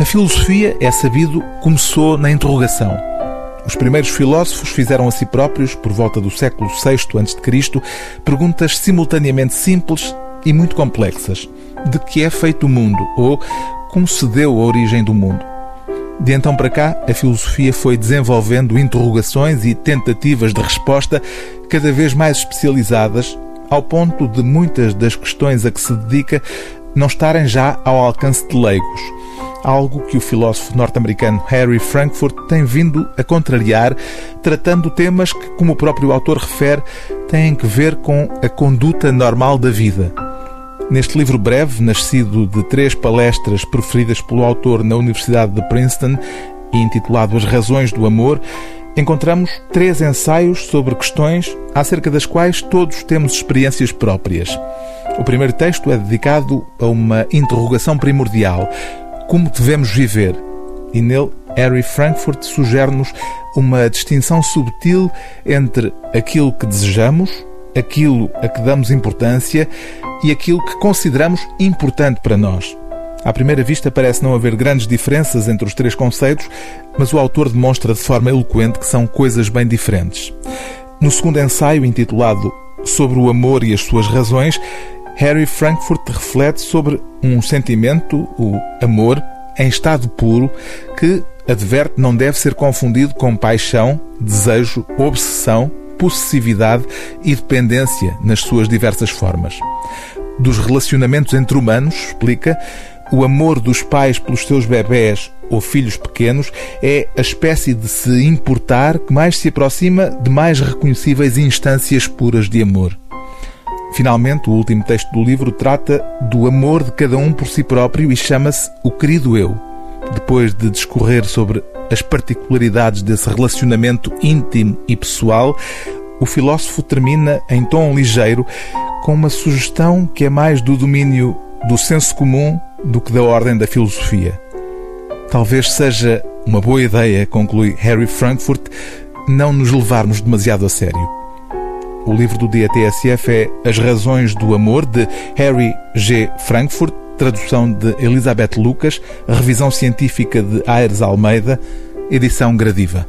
A filosofia, é sabido, começou na interrogação. Os primeiros filósofos fizeram a si próprios, por volta do século VI a.C., perguntas simultaneamente simples e muito complexas. De que é feito o mundo? Ou como se deu a origem do mundo? De então para cá, a filosofia foi desenvolvendo interrogações e tentativas de resposta cada vez mais especializadas, ao ponto de muitas das questões a que se dedica não estarem já ao alcance de leigos. Algo que o filósofo norte-americano Harry Frankfurt tem vindo a contrariar, tratando temas que, como o próprio autor refere, têm que ver com a conduta normal da vida. Neste livro breve, nascido de três palestras proferidas pelo autor na Universidade de Princeton e intitulado As Razões do Amor, encontramos três ensaios sobre questões acerca das quais todos temos experiências próprias. O primeiro texto é dedicado a uma interrogação primordial: como devemos viver? E nele, Harry Frankfurt sugere-nos uma distinção subtil entre aquilo que desejamos, aquilo a que damos importância e aquilo que consideramos importante para nós. À primeira vista, parece não haver grandes diferenças entre os três conceitos, mas o autor demonstra de forma eloquente que são coisas bem diferentes. No segundo ensaio, intitulado Sobre o Amor e as Suas Razões, Harry Frankfurt reflete sobre um sentimento, o amor, em estado puro, que, adverte, não deve ser confundido com paixão, desejo, obsessão possessividade e dependência nas suas diversas formas. Dos relacionamentos entre humanos, explica, o amor dos pais pelos seus bebés ou filhos pequenos é a espécie de se importar que mais se aproxima de mais reconhecíveis instâncias puras de amor. Finalmente, o último texto do livro trata do amor de cada um por si próprio e chama-se O Querido Eu. Depois de discorrer sobre as particularidades desse relacionamento íntimo e pessoal, o filósofo termina em tom ligeiro com uma sugestão que é mais do domínio do senso comum do que da ordem da filosofia. Talvez seja uma boa ideia, conclui Harry Frankfurt, não nos levarmos demasiado a sério. O livro do dia TSF é As Razões do Amor, de Harry G. Frankfurt, tradução de Elizabeth Lucas, revisão científica de Aires Almeida, edição Gradiva.